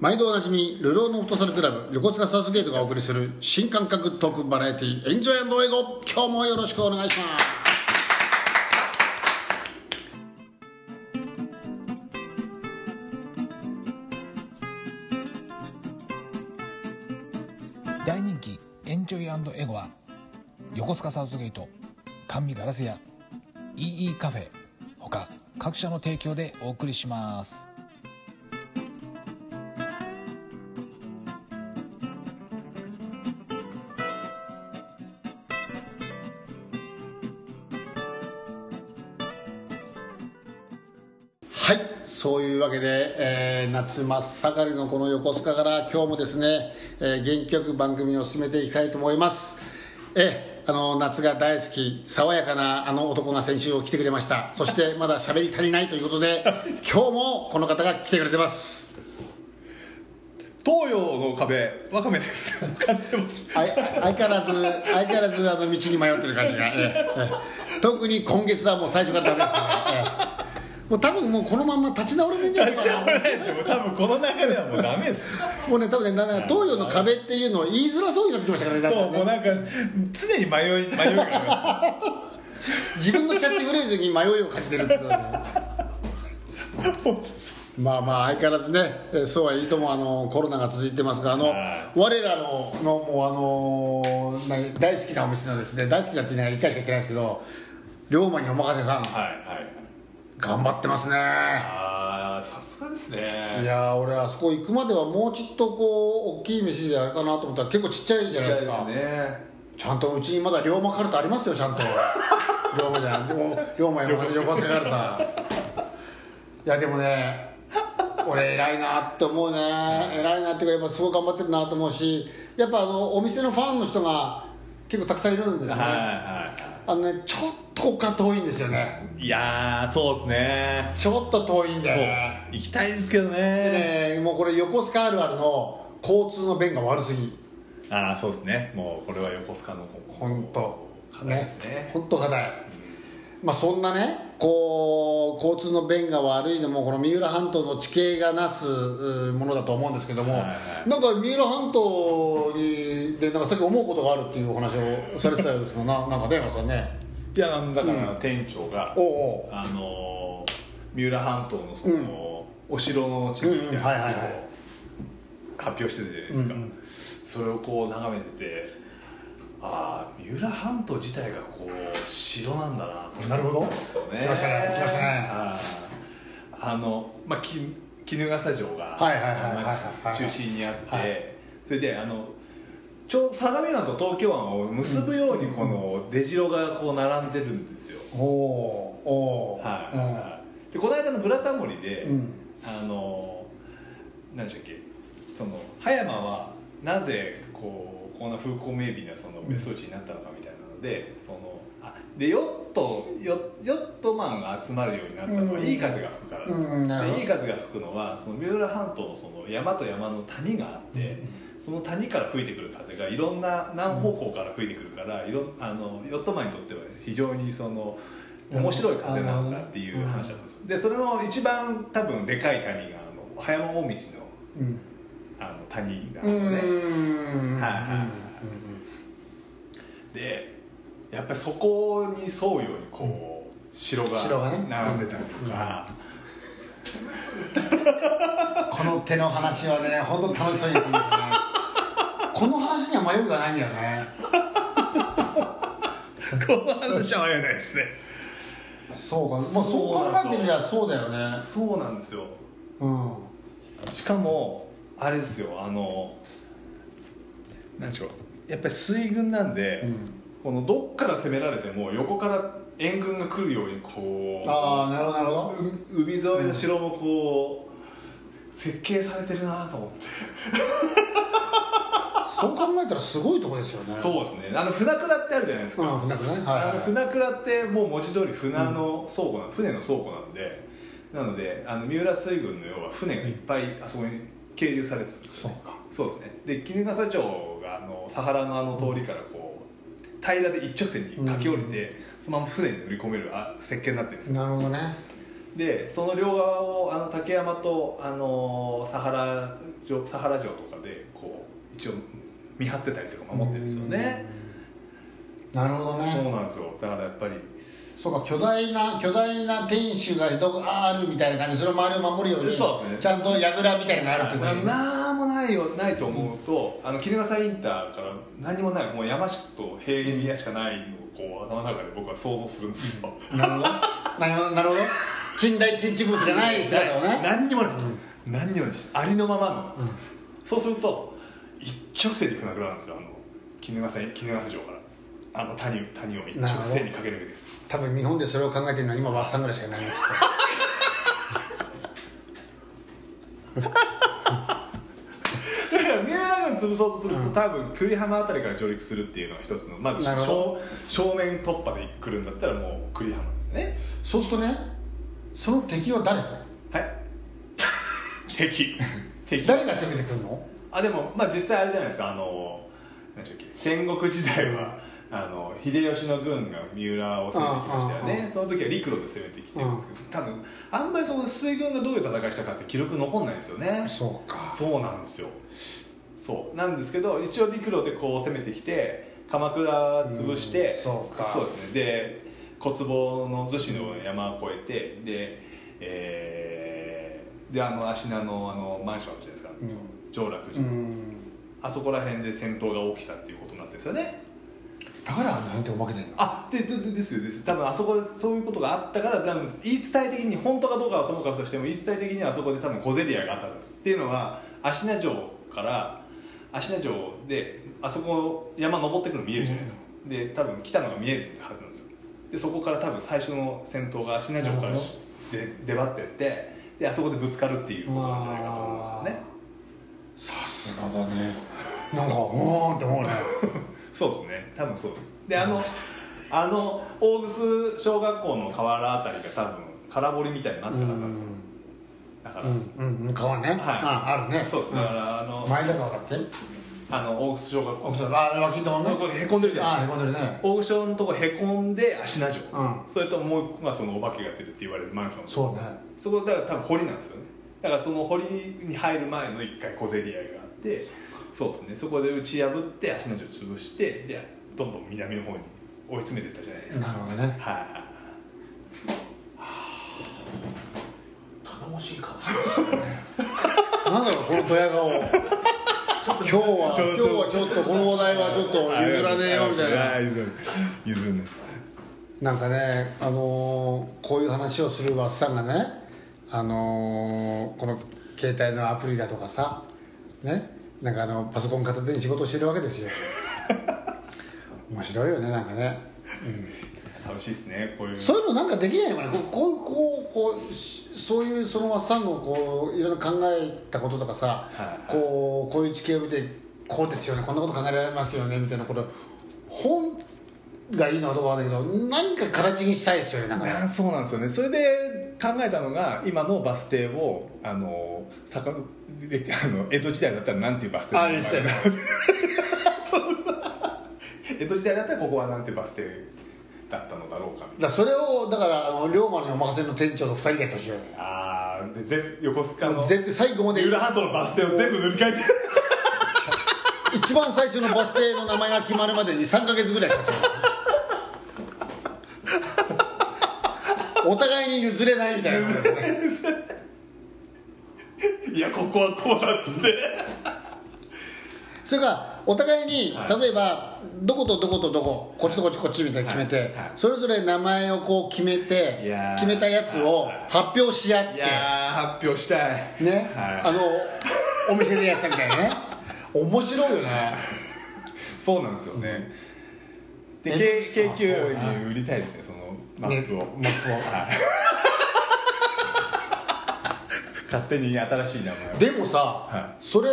毎度おなじみルローのフットサルクラブ横須賀サウスゲートがお送りする新感覚トークバラエティエンジョイ英語今日もよろしくお願いします。大人気エンジョイエゴは横須賀サウスゲート甘味ガラス屋 EE カフェ他各社の提供でお送りします。そういうわけで、えー夏真っ盛りのこの横須賀から今日もですね、えー元気よく番組を進めていきたいと思います。えーあの夏が大好き爽やかなあの男が先週来てくれました。そして まだ喋り足りないということで今日もこの方が来てくれてます。東洋の壁わかめです。相変わらず相変わらずあの道に迷ってる感じが、特に今月はもう最初からダメですね、ええもう多分もうこのまんま立ち直れねえんじゃないかな。ないですよ。もう多分この流れはもうダメです。もうね多分ねなな東洋の壁っていうのを言いづらそうになってきましたからねそうもうなんか常に迷い迷いがありま自分のキャッチフレーズに迷いを感じてるってことで。すねす本当ですまあまあ相変わらずねえーそうはいいともあのコロナが続いてますがあのは我らののもうあの何大好きなお店のですね大好きだって言いながら1回しか言ってないですけど龍馬にお任せさん。はいはい頑張ってますね。ああさすがですいねやー俺あそこ行くまではもうちょっとこう大きい飯であれかなと思ったら結構ちっちゃいじゃないですか。ね。ちゃんとうちにまだ龍馬カルタありますよちゃんと。龍馬じゃんでも龍馬山形横須賀カルタいやでもね俺偉いなって思うね。偉いなっていうかやっぱすごい頑張ってるなと思うしやっぱあのお店のファンの人が結構たくさんいるんですね、はいはあのねちょっとここから遠いんですよね。いいやーそうですね。ちょっと遠いんだよね。行きたいですけどでねねもうこれ横須賀あるあるの交通の便が悪すぎ。ああそうですね。もうこれは横須賀の本当。課題ですね。本当課題まあそんなねこう交通の便が悪いのもこの三浦半島の地形がなすうものだと思うんですけども、はいはい。なんか三浦半島にでなんかさっき思うことがあるっていうお話をされてたようですけどななんかね山さんね。いやだから店長が、おうおう。あの三浦半島のその、うん。お城の地図みたいなの発表してたじゃない。ですか、うんうん。それをこう眺めててああ三浦半島自体がこう城なんだなと。なるほど。思ったんですよね。来ましたね来ましたね。あー。あのまあき衣笠城が中心にあって、はい。それであのちょうど相模湾と東京湾を結ぶようにこの出城がこう並んでるんですよ、おおおはいはいはい、でこの間の「ブラタモリで」うん。あの何でしたっけ？その葉山はなぜこうこんな風光明媚なその別荘地になったのかみたいなので、そのあでヨットヨヨットマンが集まるようになったのは、うん。いい風が吹くからだと、うんいい風が吹くのはその三浦半島のその山と山の谷があって、その谷から吹いてくる風がいろんな何方向から吹いてくるから、いろんあのヨットマンにとっては非常にその面白い風なんだっていう話だったんです。でそれの一番多分でかい谷があの葉山大道のうんあの谷がですよね。ん。はいはいはい。でやっぱりそこに沿うようにこう城が並んでたりとか、この手の話はね本当楽しそうですね。この話には迷いがないんだよね。この話は迷えないですね。そうか、まあ、そう考えてみりゃそうだよね。そうなんですよ。うん。しかもあれですよあの何でしょうやっぱり水軍なんで、うん。このどっから攻められても横から援軍が来るようにこうああなるほどなるほど。う海沿いの城もこう、設計されてるなと思って、そう考えたらすごいとこですよね。そうですね。あの船倉ってあるじゃないですか、うん船倉ね。はいはい。あの船倉ってもう文字通り船の倉庫な、船の倉庫なんで。なのであの三浦水軍の要は船がいっぱいあそこに係留されてたんですよ、ね、そうか。そうですね。で衣笠町があのサハラのあの通りからこう平らで一直線に駆け下りて、そのまま船に乗り込めるあ設計になってるんですよ。なるほどね。でその両側をあの竹山とあのサハラ城サハラ城とかでこう一応見張ってたりとか守ってるんですよね。なるほどそうねなんですよ。だからやっぱりそうか巨大な巨大な天守がどこあるみたいな感じ。でその周りを守るようにそうですね。ちゃんと櫓みたいなのがあるってことね。なんもないよないと思うと、あの衣笠インターから何もないもう山しと平原しかないのをこう頭の中で僕は想像するんですよ、なるほど。なるほど。近代建築物がない姿をね。何にもない、何にもないしありのままの、そうすると一直線で行くなくなるんですよあの衣笠衣笠城からあの谷谷を一直線に駆け抜けていく多分日本でそれを考えてるのは今ワッサンぐらいしかいないんです。だから三浦軍潰そうとすると、多分久里浜あたりから上陸するっていうのが一つのまず正正面突破で来るんだったらもう久里浜ですね。そうするとねその敵は誰？はい。敵。敵。誰が攻めてくるの？あでもまあ実際あれじゃないですか。あの何でしたっけ。戦国時代は、あの秀吉の軍が三浦を攻めてきましたよね。その時は陸路で攻めてきてるんですけど多分あんまりそこで水軍がどういう戦いしたかって記録残んないんですよね。そうか。そうなんですよ。そう。なんですけど一応陸路でこう攻めてきて鎌倉潰して、うんそうか。そうですね。で小坪の逗子の山を越えてでえーであの芦名のあのマンションあるじゃないですか、上洛寺、うん。あそこら辺で戦闘が起きたっていうことになってるんですよねだからあの辺っておまけてんの？あででですよですよ。多分あそこでそういうことがあったから多分言い伝え的に本当かどうかはともかくとしても言い伝え的にはあそこで多分小競り合いがあったはずですっていうのは芦名城から芦名城であそこ山登ってくるの見えるじゃないですか、で多分来たのが見えるはずなんですよ。でそこから多分最初の戦闘が芦名城からしで出張ってってであそこでぶつかるっていうことなんじゃないかと思うんですよね。さすがだね。なんかおーんって思うね そうですね。多分そうです。であの あの大楠小学校の河原あたりが多分空堀みたいになってるはずなんですよ。だから、うんうんうん。川ね、はい。ああるね。そうです。だからあの前田川だってあの大楠小学校。あ脇のとこね。ここへこんでるじゃないあへこんでるね。大楠小のとこへこんで芦名城、う。ん。それともう一個がそのお化けが出るって言われるマンション。そうね。そこだから多分堀なんですよね。だからその堀に入る前の一回小競り合いがあってそうですね。そこで打ち破って芦名城潰してでどんどん南の方に追い詰めていったじゃないですか。なるほどね。はい。はい頼もしいかもしれないなんだろうこのドヤ顔。今日は今日はちょっとこの話題はちょっと譲らねえよみたいな。譲る。譲るんです。なんかね、あのーこういう話をするワッサンがね、あのーこの携帯のアプリだとかさ、ね、なんかあのパソコン片手に仕事をしてるわけですよ。面白いよねなんかね、楽しいですねこういう。そういうのなんかできないのかなこうこうこうそういうそのワッサンのこういろいろ考えたこととかさ、はい。はいこうこういう地形を見てこうですよねこんなこと考えられますよねみたいなこと。本がいいのかどうかわかんないけど何か形にしたいですよねなんかそうなんですよね。それで考えたのが今のバス停をあの坂で あの江戸時代だったらなんていうバス停あいいですよね江戸時代だったらここはなんていうバス停だったのだろうかだそれをだからあの龍馬にお任せの店長と二人でやってほしいよねああで全横須賀の絶対最後まで。三浦半島のバス停を全部塗り替えて。一番最初のバス停の名前が決まるまでに3か月ぐらいかかっちゃうお互いに譲れないみたいな。すねい。やここはこうだっつって。それからお互いに、はい。例えばどことどことどここっちとこっちこっちみたいに決めて、はい。はい。それぞれ名前をこう決めていやー。決めたやつを発表し合って。いやー発表したい。ね、はい。あのお店でやってたみたいなね。面白いよね。そうなんですよね、でえ？K- あ KQ に売りたいですねそのマップを、ね。マップを。勝手に新しい名前を。でもさ、はそれ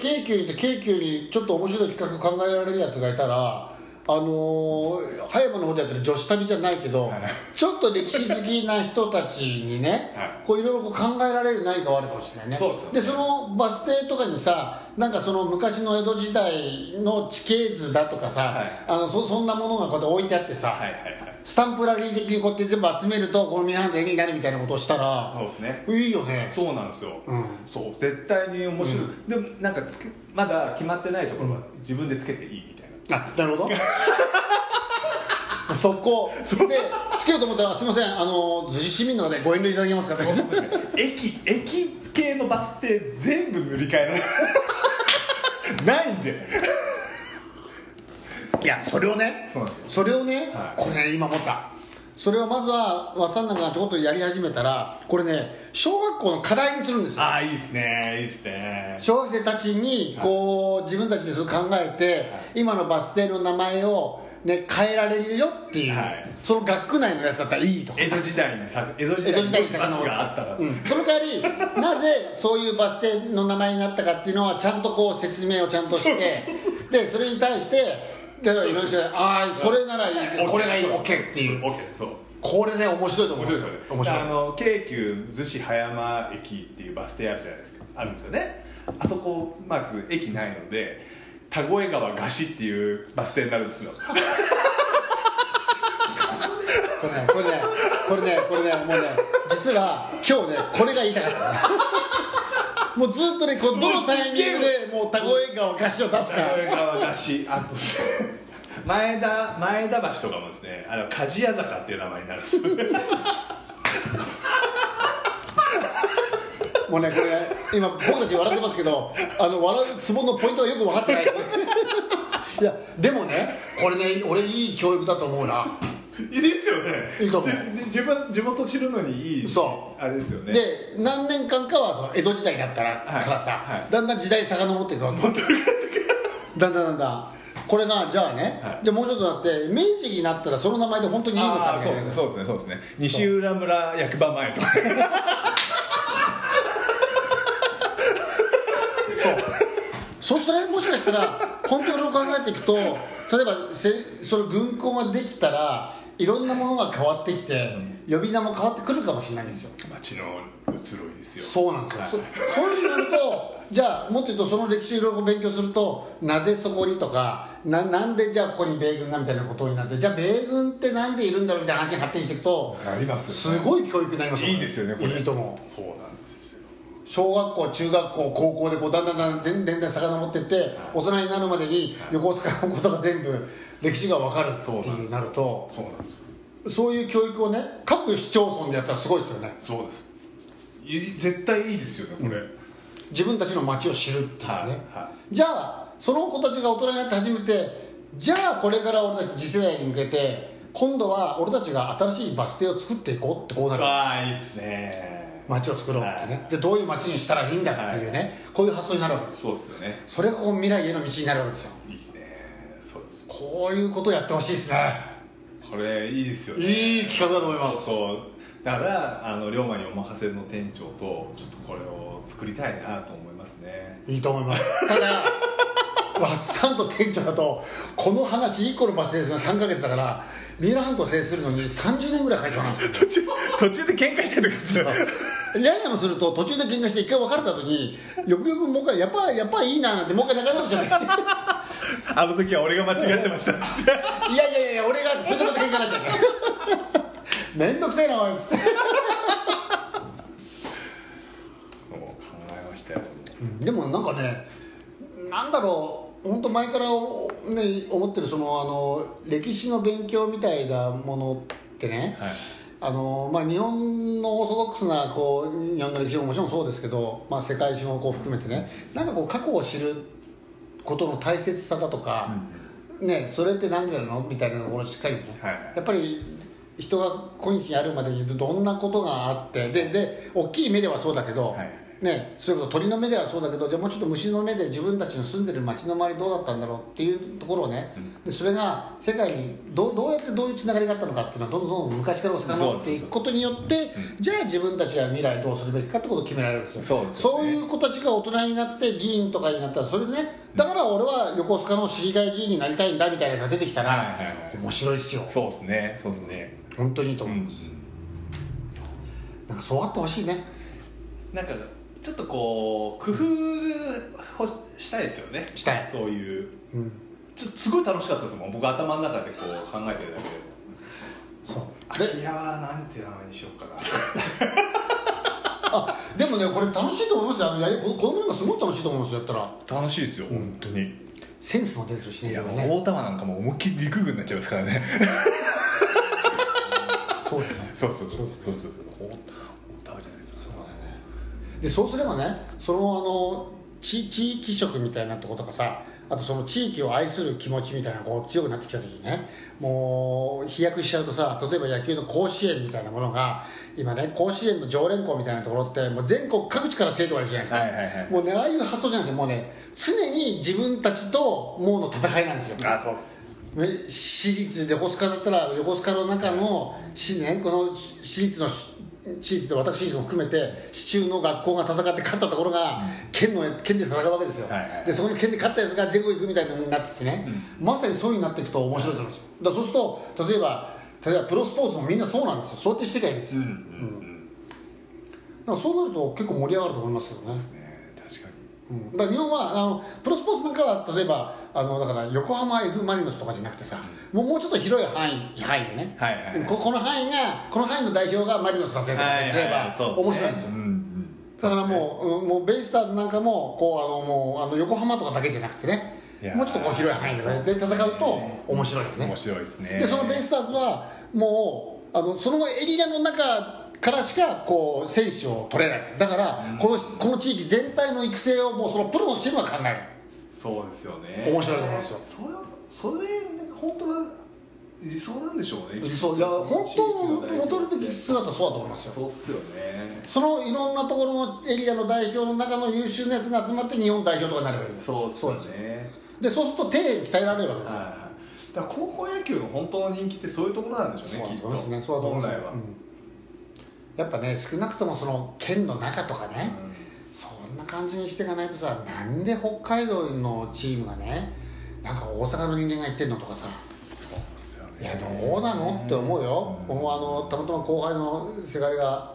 京急にって京急にちょっと面白い企画考えられるやつがいたらあのー葉山の方でやってる女子旅じゃないけど、はい。ちょっと歴史好きな人たちにね、はい。こういろいろこう考えられる何かはあるかもしれないね。そうですよね。そのバス停とかにさなんかその昔の江戸時代の地形図だとかさ、はい。あのそそんなものがこうやって置いてあってさ、はいはいはいスタンプラリー的にこうやって全部集めるとこのミラーハント絵になるみたいなことをしたらそうですね。いいよね。そうなんですよ、うん。そう。絶対に面白い、でもなんかつけまだ決まってないところは自分でつけていいみたいな、あなるほど。速攻。でつけようと思ったらすみません。あの逗子市民の方でご遠慮いただけますか？駅駅系のバス停全部塗り替えられる。ないんでいやそれをねそうなんですよ。それをね、はい。これね今思った。それをまずは和さんなんかがちょこっとやり始めたらこれね小学校の課題にするんですよ。ああいいですねいいですね。小学生たちにこう、自分たちでそれ考えて、今のバス停の名前を、ね、変えられるよっていう、はい。その学区内のやつだったらいいとかさ。江戸時代にさ江戸時江戸時代代にバスに遡ってがあったら、うん、その代わり なぜそういうバス停の名前になったかっていうのはちゃんとこう説明をちゃんとしてでそれに対してでいろいろしてああそれならいいこれがいい。OK っていう。オッケーそう。これね面白いと思面うんですよ面白い。白い。ですよねあの京急逗子葉山駅っていうバス停あるじゃないですか。あるんですよね。あそこまず駅ないので田越川菓子っていうバス停になるんですよ。これねこれねこれねこれねもうね実は今日ねこれが言いたかったもうずっとねこうどのタイミングでもう田越川菓子を出すか。田越川菓子あと前田前田橋とかもですねあの鍛冶屋坂っていう名前になるんです。よもうねこれね今僕たち笑ってますけどあの笑うツボのポイントがよく分かってない。いやでもねこれね俺いい教育だと思うな いいですよね。いいと思う。じ自分地元知るのにいいそうあれですよね。で何年間かはその江戸時代だったら、はい。からさ、はい。だんだん時代遡っていくわけ。だんだんだんだんこれがじゃあね、はいじゃあもうちょっとなって明治になったらその名前で本当にいいのかああみたいなそうですねそうですねそうですね西浦村役場前とかそうするとねもしかしたら本当に考えていくと例えばせその軍港ができたらいろんなものが変わってきて、呼び名も変わってくるかもしれないんですよ。町の移ろいですよそうなんですよ、はい。そそういうふうになると じゃあもっと言うとその歴史をいろいろ勉強するとなぜそこにとかななんでじゃあここに米軍がみたいなことになってじゃあ米軍ってなんでいるんだろうみたいな話に発展していくとありますよね。すごい教育になりますいいですよねこれ。いいと思う。そうなんですよ。小学校中学校高校でこうだんだんだんだんだんだん遡っていって大人になるまでに横須賀のことが全部歴史が分かるっていうそうなんです。なるとそうなんです。そういう教育をね各市町村でやったらすごいですよね。そうです。い絶対いいですよねこれ、自分たちの街を知るっていうね、はいはじゃあその子たちが大人になって初めてじゃあこれから俺たち次世代に向けて今度は俺たちが新しいバス停を作っていこうってこうなる。わあいいですね。街を作ろうってね、はい。でどういう街にしたらいいんだっていうね、こういう発想になるわけです。そうですよね。それがこう未来への道になるわけですよ。いいですこういうことをやってほしいですね。これいいですよね。いい企画だと思います。だからあの龍馬にお任せの店長とちょっとこれを作りたいなと思いますね。いいと思います。ただワッサンと店長だとこの話1個のバス停ですが3か月だから三浦半島を制するのに30年ぐらいかかりそうなんですよ。途中途中で喧嘩したりとかするややもすると途中で喧嘩して一回別れた時によくよくもう一回やっぱやっぱいいななんてもう一回仲直りじゃないですか あの時は俺が間違ってました。っつっていやいやいや俺がそれでまた喧嘩になっちゃうから面倒くせえなおいっつって。もう考えましたよ。でもなんかねなんだろう本当前から、ね、思ってるそのあの歴史の勉強みたいなものってね、はいあのまあ、日本のオーソドックスなこう日本の歴史ももちろんそうですけど、まあ、世界史もこう含めてねなんかこう過去を知ることの大切さだとか、ね、それって何でなの？みたいなところをしっかりね、はい。やっぱり人が今日にあるまでにどんなことがあってでで大きい目ではそうだけど、はいね、それこそ鳥の目ではそうだけどじゃあもうちょっと虫の目で自分たちの住んでる街の周りどうだったんだろうっていうところをね、でそれが世界にどうどうやってどういうつながりがあったのかっていうのはどんどんどんどん昔から遡っていくことによってじゃあ自分たちは未来どうするべきかってことを決められるんですよそうですよねそういう子たちが大人になって議員とかになったらそれでねだから俺は横須賀の市議会議員になりたいんだみたいなやつが出てきたら、はいはいはい面白いですよそうですねそうですね本当にいいとうん思います、なんかそうあってほしいねなんかちょっとこう工夫をしたいですよね。したい。そういう。うん。ちょっとすごい楽しかったですもん。僕頭の中でこう考えてるだけで。も空き家はなんて名前にしようかな。あでもねこれ楽しいと思いますよ。あのやり子子供なんかすごい楽しいと思いますよやったら。楽しいですよ本当に。センスも出てるしねいや今ね。大玉なんかもう思いっきり陸軍になっちゃいますからね。そうだよね。そうそうそう。そうそうそう大大玉じゃないでそうすればねそのあの地地域色みたいなとことかさあとその地域を愛する気持ちみたいなこう強くなってきた時にねもう飛躍しちゃうとさ例えば野球の甲子園みたいなものが今ね甲子園の常連校みたいなところってもう全国各地から生徒がいるじゃないですか、はいはいはいもうねああいう発想じゃないですよ。もうね常に自分たちともうの戦いなんですよ。あそうです。ね私立で横須賀だったら横須賀の中の市ねこの私立ので私立も含めて市中の学校が戦って勝ったところが県の県で戦うわけですよ、はいはい。でそこに県で勝ったやつが全国行くみたいなのになってきてね、まさにそういうふうになっていくと面白いと思うんですよ。だそうすると例えば例えばプロスポーツもみんなそうなんですよ。そうやってしていけばいいんですよ、うんうんだからそうなると結構盛り上がると思いますけどねうん。だから日本はあのプロスポーツなんかは例えばあのだから横浜 F・ マリノスとかじゃなくてさ、もうもうちょっと広い範囲範囲でね、はいはいはいここの範囲がこの範囲の代表がマリノスだせとかすれば面白いんですよ。うんうんだからもう,、うんもうベイスターズなんかもこうあのもうあの横浜とかだけじゃなくてねもうちょっとこう広い範囲で,、ね、で戦うと面白いよね。面白いですね。でそのベイスターズはもうあのそのエリアの中からしかこう選手を取れない。だから、このこの地域全体の育成をもうそのプロのチームが考える。そうですよね。面白いと思うんですよ。それはそれ本当は理想なんでしょうね。そういや本当の戻るべき姿はそうだと思いますよ。そうっすよね。そのいろんなところのエリアの代表の中の優秀なやつが集まって日本代表とかになればいい。んですそうっすよですよ。ねでそうすると底辺に鍛えられるわけですよ、だから高校野球の本当の人気ってそういうところなんでしょうねきっと。そうですね。そうだと思います。本来は、うんやっぱね少なくともその県の中とかね、そんな感じにしていかないとさなんで北海道のチームがねなんか大阪の人間が言ってんのとかさそうっすよね。いやどうなのって思うよ、僕もあのたまたま後輩のせがれが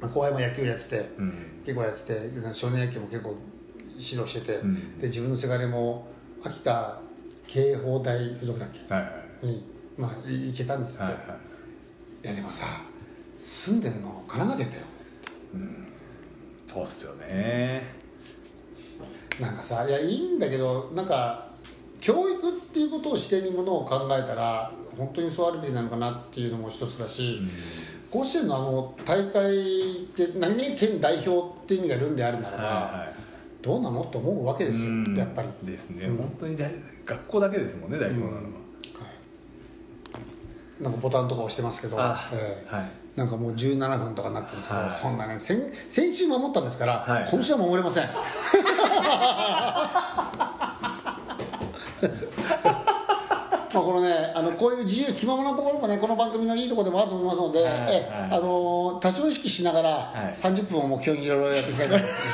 まあ後輩も野球やってて、うん。結構やってて少年野球も結構指導してて、うん。で自分のせがれも秋田慶法大附属だっけ？はいはいに、まあ、い行けたんですって、いはい。はいやでもさ住んでんの神奈川県だよそうっすよね。なんかさいやいいんだけどなんか教育っていうことを視点にものを考えたら本当にそうあるべきなのかなっていうのも一つだし、甲子園のあの大会って何々県代表っていう意味がいるんであるならば、はいはい。どうなのと思うわけですよ、うん。やっぱり。ですね、うん。本当に大学校だけですもんね代表なのは、はい。なんかボタンとか押してますけど、あええ。はいなんかもう17分とかになってるんですけど、はい。そんなね先先週守ったんですから、はい。今週は守れません。まあこのねあのこういう自由気ままなところもねこの番組のいいところでもあると思いますので、あの多少意識しながらはい。30分を目標にいろいろやっていきたいと思います。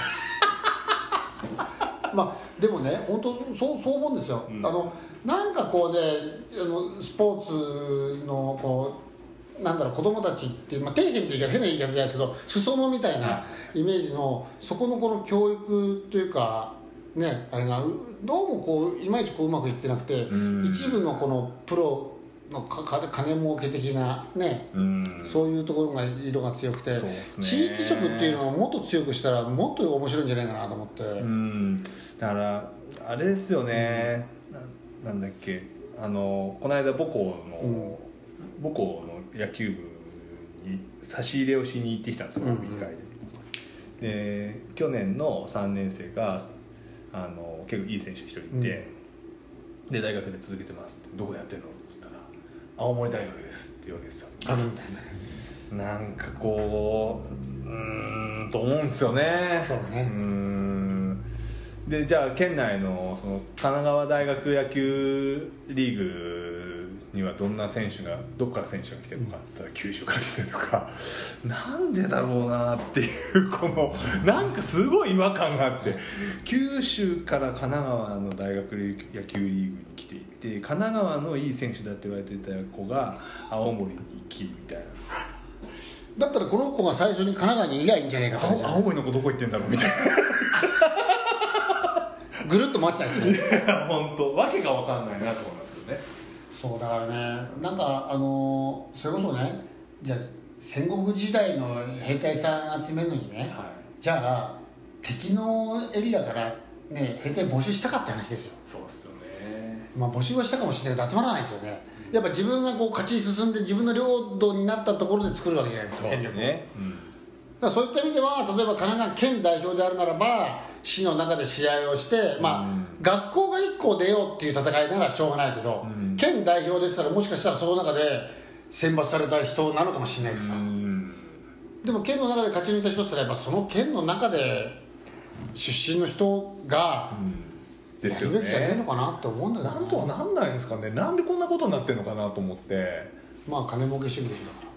まあでもね本当そうそう思うんですよ、うん。あのなんかこうねあのスポーツのこうなんだろう子供たちっていう、まあ、底辺っていうか変な言い方じゃないですけど裾野みたいなイメージのそこのこの教育というかねあれがうどうもこういまいちこううまくいってなくてうん。一部のこのプロのかか金儲け的なねうん。そういうところが色が強くて、ね。地域色っていうのをもっと強くしたらもっと面白いんじゃないかなと思って、うん。だからあれですよね、ななんだっけ。あのこの間母校の、うん。母校の野球部に差し入れをしに行ってきたんですようん飲み会で、で去年の3年生があの結構いい選手一人いて、で大学で続けてますってどこやってんの？って言ったら「青森大学です」って言うわけですよ。なんかこううーんと思うんですよね。そうね。ーん。でじゃあ県内のその神奈川大学野球リーグにはどんな選手がどこから選手が来てるのかって言ったら九州から来てるとか。なんでだろうなっていうこのなんかすごい違和感があって。九州から神奈川の大学野球リーグに来ていて神奈川のいい選手だって言われてた子が青森に行きみたいな。だったらこの子が最初に神奈川にいりゃいいんじゃねえかと青青森の子どこ行ってんだろうみたいぐるっと回ってたりしてねな本当わけが分かんないなと思いますよねそうだからね。なんかあのそれこそねじゃあ戦国時代の兵隊さん集めるのにね、はい。じゃあ敵のエリアからね兵隊募集したかった話ですよ。そうっすよね。まあ募集はしたかもしれないけど集まらないですよね。やっぱ自分がこう勝ち進んで自分の領土になったところで作るわけじゃないですか戦力を。ね、うんだそういった意味では例えば神奈川県代表であるならば市の中で試合をして、まあうん学校が1校出ようっていう戦いならしょうがないけど、うん。県代表でしたらもしかしたらその中で選抜された人なのかもしれないですさ、うん。でも県の中で勝ち抜いた人ってやっぱその県の中で出身の人がですよやるべきじゃねえのねかなって思うんだけどなんとはなんないんですかね。なんでこんなことになってるのかなと思って。まあ金儲け主義でしょだから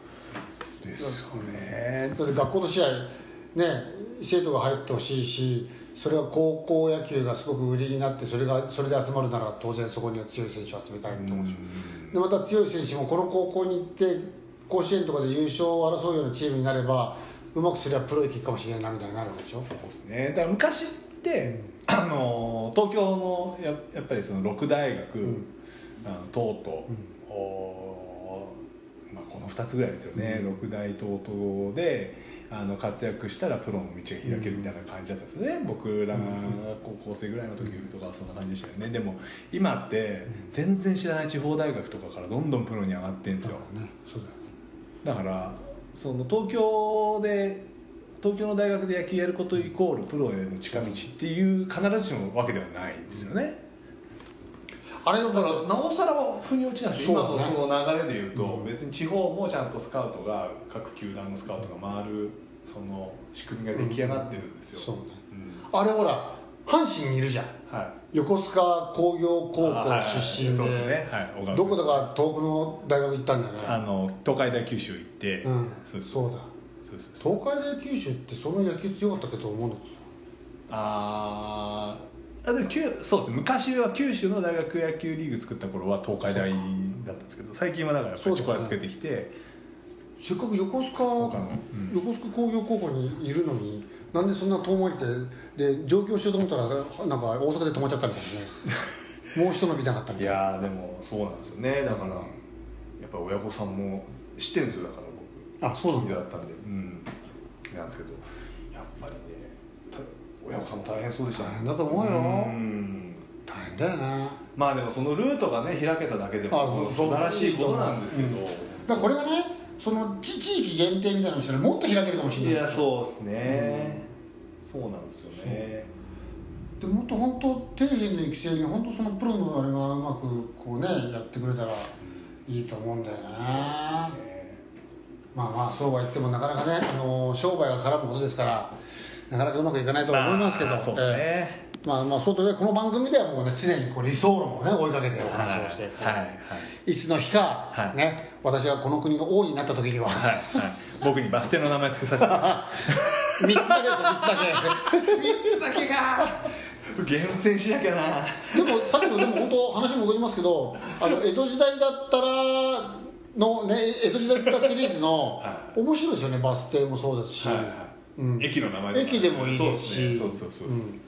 ですよね。だって学校の試合ね生徒が入ってほしいしそれは高校野球がすごく売りになってそれがそれで集まるなら当然そこには強い選手を集めたいと思うしでまた強い選手もこの高校に行って甲子園とかで優勝を争うようなチームになればうまくすればプロ行きかもしれないなみたいになるわけでしょ。そうですね。だから昔ってあの東京のややっぱりその六大学、あの東都、おまあ、この2つぐらいですよね、六大東都であの活躍したらプロの道が開けるみたいな感じだったんですよね、僕らが高校生ぐらいの時とかはそんな感じでしたよね。でも今って全然知らない地方大学とかからどんどんプロに上がってるんですよね。だからその東京で東京の大学で野球やることイコールプロへの近道っていう必ずしもわけではないんですよね、あれだかららなおさら腑に落ちない今のその流れでいうと、別に地方もちゃんとスカウトが各球団のスカウトが回るその仕組みが出来上がってるんですよ、あれほら阪神にいるじゃん。はい。横須賀工業高校出身で,、ね。はい。どこだか遠くの大学行ったんだよね。あの東海大九州行って、うん。そうそうだ。そうです。東海大九州ってその野球強かったっけと思うんだけどあーあでも九そうですね。昔は九州の大学野球リーグ作った頃は東海大だったんですけど最近はだからやっぱり力つけてきて、せっかく横須賀、うん。横須賀工業高校にいるのになんでそんな遠回りってで上京しようと思ったらなんか大阪で止まっちゃったみたいなね。もう一伸びなかったみいたいな。やーでもそうなんですよね。だからやっぱり親御さんも知ってるんですよ。だから僕あそうなんだったんで。うん。なんですけど親御さんも大変そうでした大変だと思うよ。ん。大変だよねまあでもそのルートがね開けただけであも素晴らしいことなんですけど、うん。だからこれがねその地地域限定みたいなのにしたらもっと開けるかもしれない。いやそうですね、そうなんですよね。でもっと本当底辺の育成に本当そのプロのあれがうまくこうねやってくれたらいいと思うんだよな。まあまあそうは言ってもなかなかね、あの商売が絡むことですからなかなかうまくいかないとは思いますけど、まあそうですね、えーまあまあそうとねこの番組ではもうね常にこう理想論をね追いかけてお話をして、はいはい。いつの日か、はい。ね私がこの国の王になった時には、はいはい。僕にバス停の名前つけさせて。3つだけですよ3つだけ。3つだけが厳選しなきゃな。でもさっきのでも本当話戻りますけどあの江戸時代だったらのね江戸時代だったシリーズのは面白いですよねバス停もそうですし、はいはいうん。駅の名前駅でもいいですし。そうですねそうそうそう。そう、うん。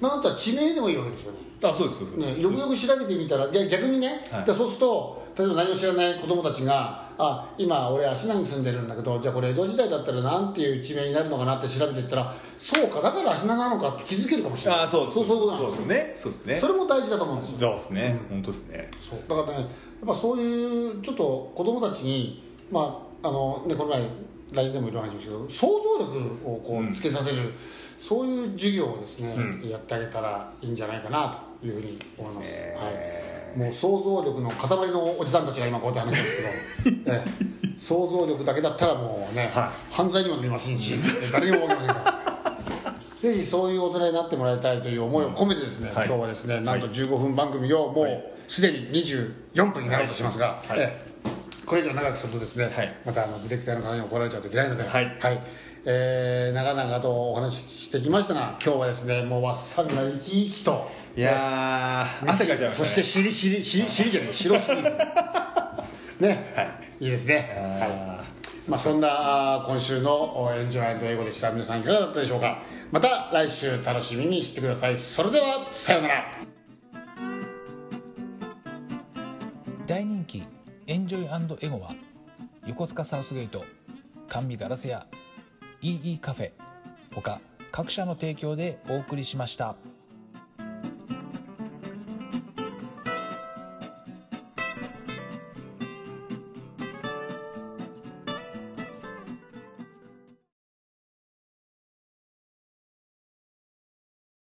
なんだったら地名でもいいわけですよね。あそうですそうです、ね、よくよく調べてみたら逆逆にね、はい。でそうすると例えば何も知らない子供たちが「あ今俺芦名に住んでるんだけどじゃあこれ江戸時代だったらなんていう地名になるのかな」って調べていったらそうかだから芦名なのかって気づけるかもしれない。あそうです。そうそういうことなんですよ。そうですね。そうですね。それも大事だと思うんですよ。そうですね、本当ですね。そう。だからねやっぱそういうちょっと子供たちにまああのねこの前 LINE でもいろいろ話しましたけど想像力をこうんうつけさせる、そういう授業をですね、うん。やってあげたらいいんじゃないかなというふうに思います。はい、もう想像力の塊のおじさんたちが今こうやって話してますけど、ええ。想像力だけだったらもうね、は犯罪にもなりませんし誰にも分けませんからぜひそういう大人になってもらいたいという思いを込めてですね、はい。今日はですねなんと15分番組をもはい。うすでに24分になろうとしますが、はい。ええこれ以上長くするとですね、はい。またあのディレクターの方に怒られちゃうといけないので、はい。えー長々とお話ししてきましたが今日はですねもうわっさびが生き生きと。いやー汗かいちゃいました、ね、そして尻尻尻尻じゃない白シリーズね、い、いですね。はい。あまあ、そんな今週のおエンジョイ英語でした。皆さんいかがだったでしょうか。また来週楽しみにしてください。それではさようならエゴは横須賀サウスゲート甘味ガラス屋 EE カフェ他各社の提供でお送りしました。